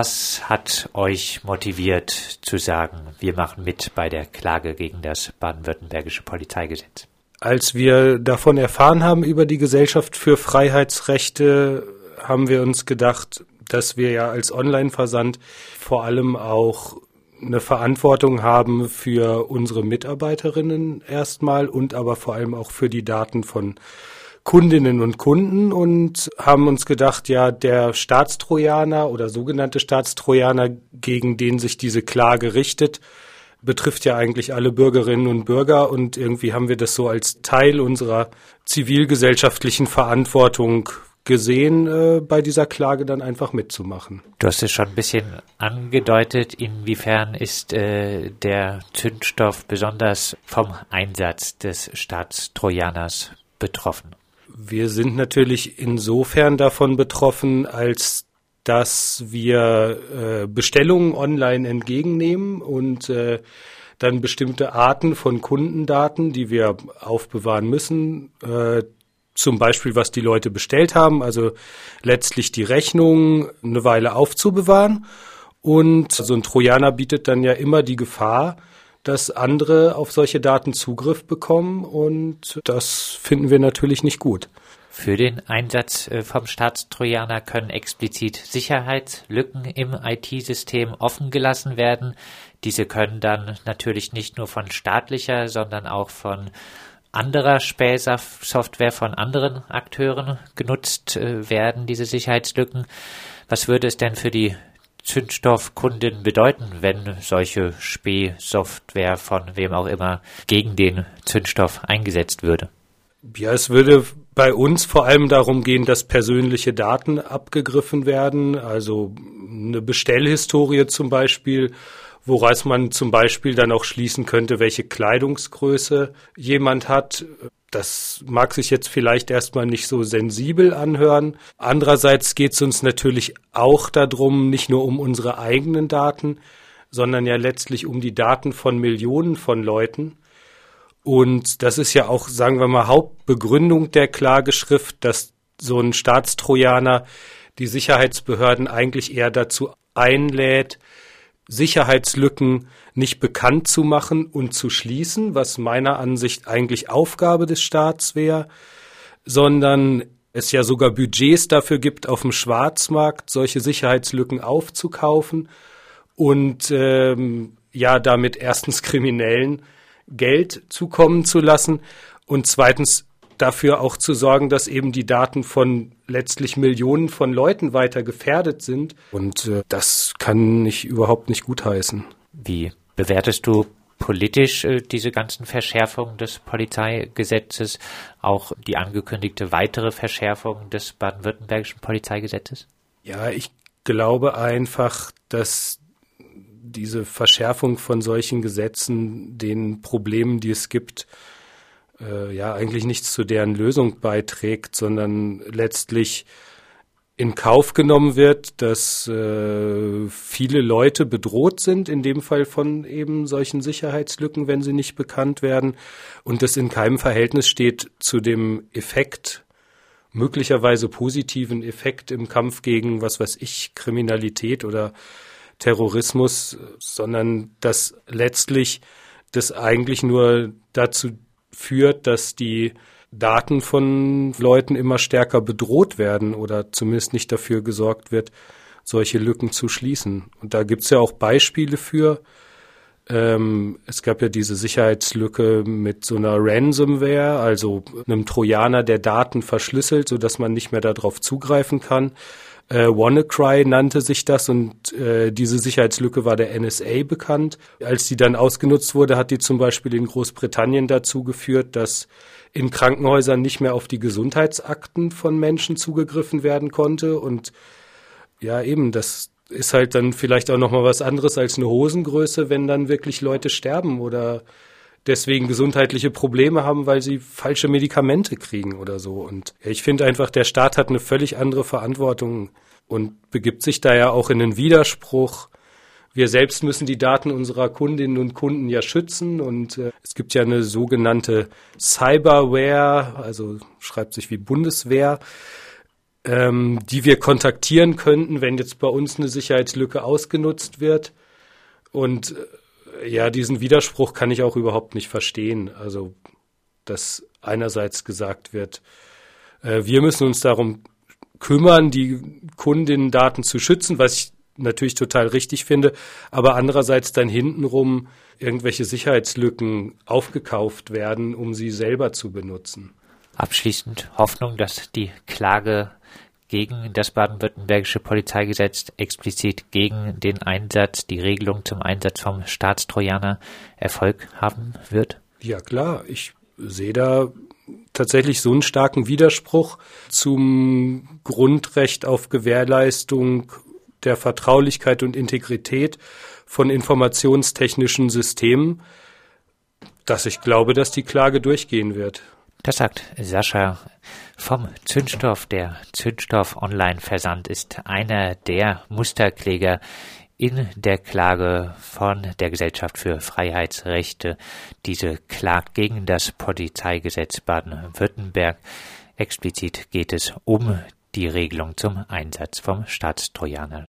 Was hat euch motiviert zu sagen, wir machen mit bei der Klage gegen das baden-württembergische Polizeigesetz? Als wir davon erfahren haben über die Gesellschaft für Freiheitsrechte, haben wir uns gedacht, dass wir ja als Online-Versand vor allem auch eine Verantwortung haben für unsere Mitarbeiterinnen erstmal und aber vor allem auch für die Daten von Kundinnen und Kunden und haben uns gedacht, ja, der Staatstrojaner oder sogenannte Staatstrojaner, gegen den sich diese Klage richtet, betrifft ja eigentlich alle Bürgerinnen und Bürger und irgendwie haben wir das so als Teil unserer zivilgesellschaftlichen Verantwortung gesehen, äh, bei dieser Klage dann einfach mitzumachen. Du hast es schon ein bisschen angedeutet. Inwiefern ist äh, der Zündstoff besonders vom Einsatz des Staatstrojaners betroffen? Wir sind natürlich insofern davon betroffen, als dass wir äh, Bestellungen online entgegennehmen und äh, dann bestimmte Arten von Kundendaten, die wir aufbewahren müssen, äh, zum Beispiel was die Leute bestellt haben, also letztlich die Rechnung eine Weile aufzubewahren. Und so ein Trojaner bietet dann ja immer die Gefahr, dass andere auf solche Daten Zugriff bekommen und das finden wir natürlich nicht gut. Für den Einsatz äh, vom Staatstrojaner können explizit Sicherheitslücken im IT-System offen gelassen werden. Diese können dann natürlich nicht nur von staatlicher, sondern auch von anderer Spähsoftware von anderen Akteuren genutzt äh, werden, diese Sicherheitslücken. Was würde es denn für die Zündstoffkunden bedeuten, wenn solche Spähsoftware von wem auch immer gegen den Zündstoff eingesetzt würde? Ja, es würde bei uns vor allem darum gehen, dass persönliche Daten abgegriffen werden, also eine Bestellhistorie zum Beispiel, woraus man zum Beispiel dann auch schließen könnte, welche Kleidungsgröße jemand hat. Das mag sich jetzt vielleicht erstmal nicht so sensibel anhören. Andererseits geht es uns natürlich auch darum, nicht nur um unsere eigenen Daten, sondern ja letztlich um die Daten von Millionen von Leuten. Und das ist ja auch, sagen wir mal, Hauptbegründung der Klageschrift, dass so ein Staatstrojaner die Sicherheitsbehörden eigentlich eher dazu einlädt, Sicherheitslücken nicht bekannt zu machen und zu schließen, was meiner Ansicht eigentlich Aufgabe des Staats wäre, sondern es ja sogar Budgets dafür gibt, auf dem Schwarzmarkt solche Sicherheitslücken aufzukaufen und ähm, ja damit erstens Kriminellen Geld zukommen zu lassen und zweitens dafür auch zu sorgen, dass eben die Daten von letztlich Millionen von Leuten weiter gefährdet sind. Und äh, das kann ich überhaupt nicht gutheißen. Wie bewertest du politisch äh, diese ganzen Verschärfungen des Polizeigesetzes, auch die angekündigte weitere Verschärfung des baden-württembergischen Polizeigesetzes? Ja, ich glaube einfach, dass diese Verschärfung von solchen Gesetzen den Problemen, die es gibt, äh, ja eigentlich nichts zu deren Lösung beiträgt, sondern letztlich in Kauf genommen wird, dass äh, viele Leute bedroht sind, in dem Fall von eben solchen Sicherheitslücken, wenn sie nicht bekannt werden, und das in keinem Verhältnis steht zu dem Effekt, möglicherweise positiven Effekt im Kampf gegen, was weiß ich, Kriminalität oder Terrorismus, sondern dass letztlich das eigentlich nur dazu führt, dass die Daten von Leuten immer stärker bedroht werden oder zumindest nicht dafür gesorgt wird, solche Lücken zu schließen. Und da gibt es ja auch Beispiele für. Ähm, es gab ja diese Sicherheitslücke mit so einer Ransomware, also einem Trojaner, der Daten verschlüsselt, sodass man nicht mehr darauf zugreifen kann. Äh, WannaCry nannte sich das und äh, diese Sicherheitslücke war der NSA bekannt. Als die dann ausgenutzt wurde, hat die zum Beispiel in Großbritannien dazu geführt, dass in Krankenhäusern nicht mehr auf die Gesundheitsakten von Menschen zugegriffen werden konnte und ja eben das ist halt dann vielleicht auch noch mal was anderes als eine Hosengröße, wenn dann wirklich Leute sterben oder deswegen gesundheitliche Probleme haben, weil sie falsche Medikamente kriegen oder so. Und ich finde einfach, der Staat hat eine völlig andere Verantwortung und begibt sich da ja auch in einen Widerspruch. Wir selbst müssen die Daten unserer Kundinnen und Kunden ja schützen und äh, es gibt ja eine sogenannte Cyberware, also schreibt sich wie Bundeswehr. ähm, die wir kontaktieren könnten, wenn jetzt bei uns eine Sicherheitslücke ausgenutzt wird. Und äh, ja, diesen Widerspruch kann ich auch überhaupt nicht verstehen. Also, dass einerseits gesagt wird, äh, wir müssen uns darum kümmern, die Kundinnendaten zu schützen, was ich natürlich total richtig finde, aber andererseits dann hintenrum irgendwelche Sicherheitslücken aufgekauft werden, um sie selber zu benutzen. Abschließend Hoffnung, dass die Klage gegen das baden-württembergische Polizeigesetz explizit gegen den Einsatz, die Regelung zum Einsatz vom Staatstrojaner Erfolg haben wird? Ja klar, ich sehe da tatsächlich so einen starken Widerspruch zum Grundrecht auf Gewährleistung der Vertraulichkeit und Integrität von informationstechnischen Systemen, dass ich glaube, dass die Klage durchgehen wird. Das sagt Sascha vom Zündstoff. Der Zündstoff Online-Versand ist einer der Musterkläger in der Klage von der Gesellschaft für Freiheitsrechte. Diese klagt gegen das Polizeigesetz Baden-Württemberg. Explizit geht es um die Regelung zum Einsatz vom Staatstrojaner.